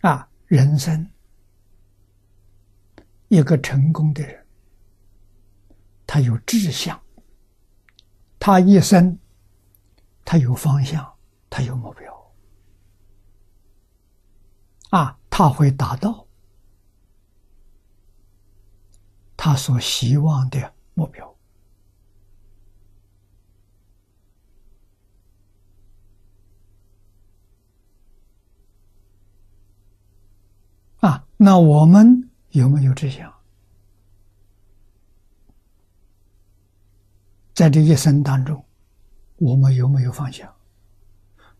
啊，人生一个成功的人，他有志向，他一生他有方向，他有目标，啊，他会达到他所希望的目标。那我们有没有志向？在这一生当中，我们有没有方向？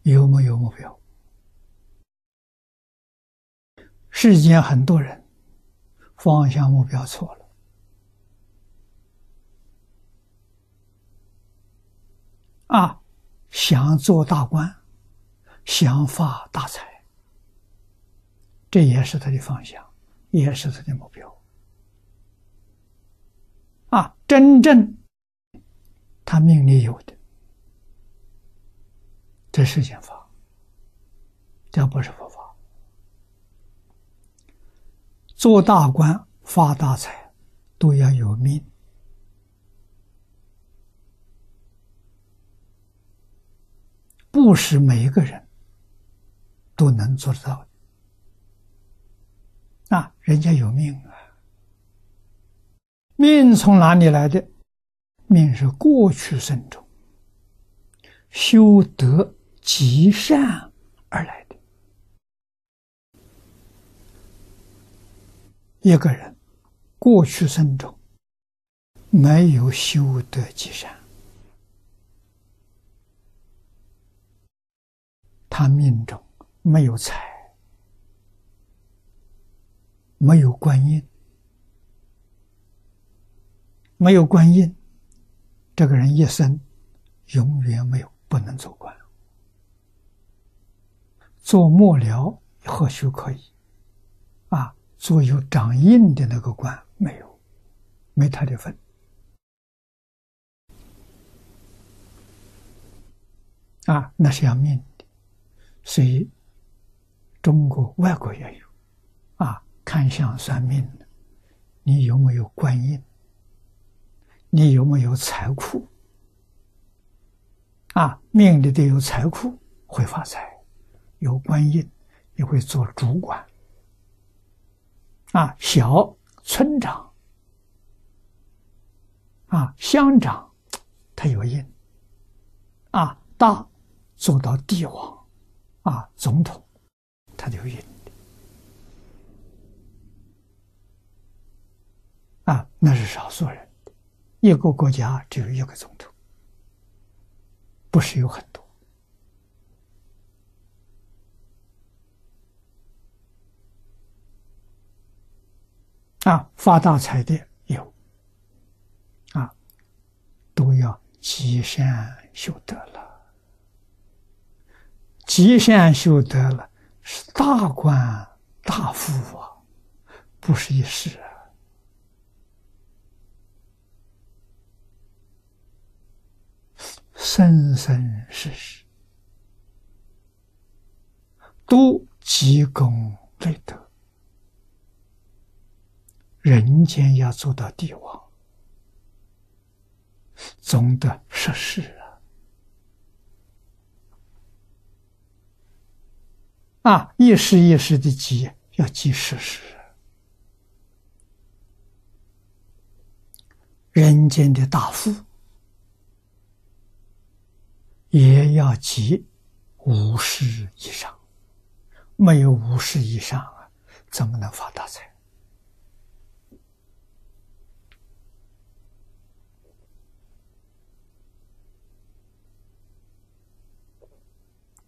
有没有目标？世间很多人方向目标错了，啊，想做大官，想发大财。这也是他的方向，也是他的目标。啊，真正他命里有的，这是件法，这不是佛法。做大官、发大财，都要有命，不是每一个人都能做得到。的，人家有命啊！命从哪里来的？命是过去生中修德积善而来的。一个人过去生中没有修德积善，他命中没有财。没有观音，没有观音，这个人一生永远没有不能做官。做幕僚或许可以，啊，做有掌印的那个官没有，没他的份。啊，那是要命的，所以中国、外国也有，看相算命，你有没有官印？你有没有财库？啊，命里得有财库会发财，有官印你会做主管。啊，小村长，啊乡长，他有印。啊，大做到帝王，啊总统，他就有印。啊，那是少数人，一个国家只有一个总统，不是有很多。啊，发大财的有，啊，都要积善修德了，积善修德了，是大官大富啊，不是一时。生生世世都积功累德，人间要做到帝王，总得实事啊！啊，一时一时的积，要积实事。人间的大富。也要积五十以上，没有五十以上啊，怎么能发大财？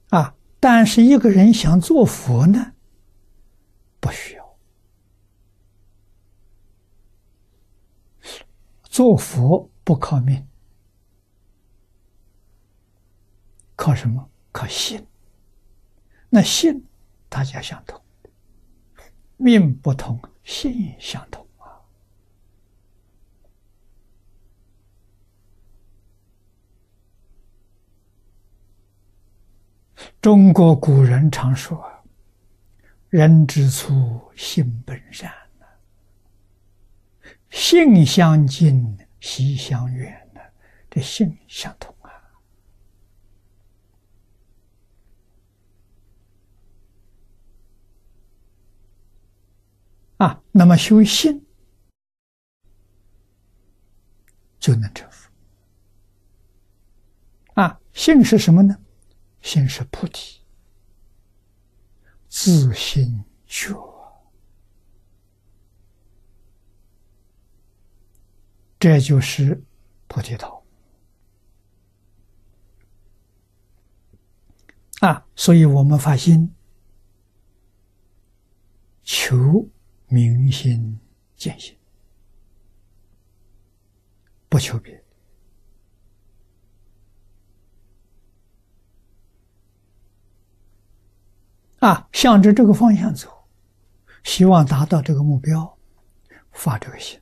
啊！但是一个人想做佛呢，不需要做佛，不靠命。靠什么？靠信。那信大家相同，命不同，信相同啊。中国古人常说：“人之初，性本善性相近，习相远呢，这性相同啊！那么修性就能成佛。啊，性是什么呢？性是菩提，自心觉。这就是菩提道啊！所以我们发心求明心见性，不求别啊，向着这个方向走，希望达到这个目标，发这个心。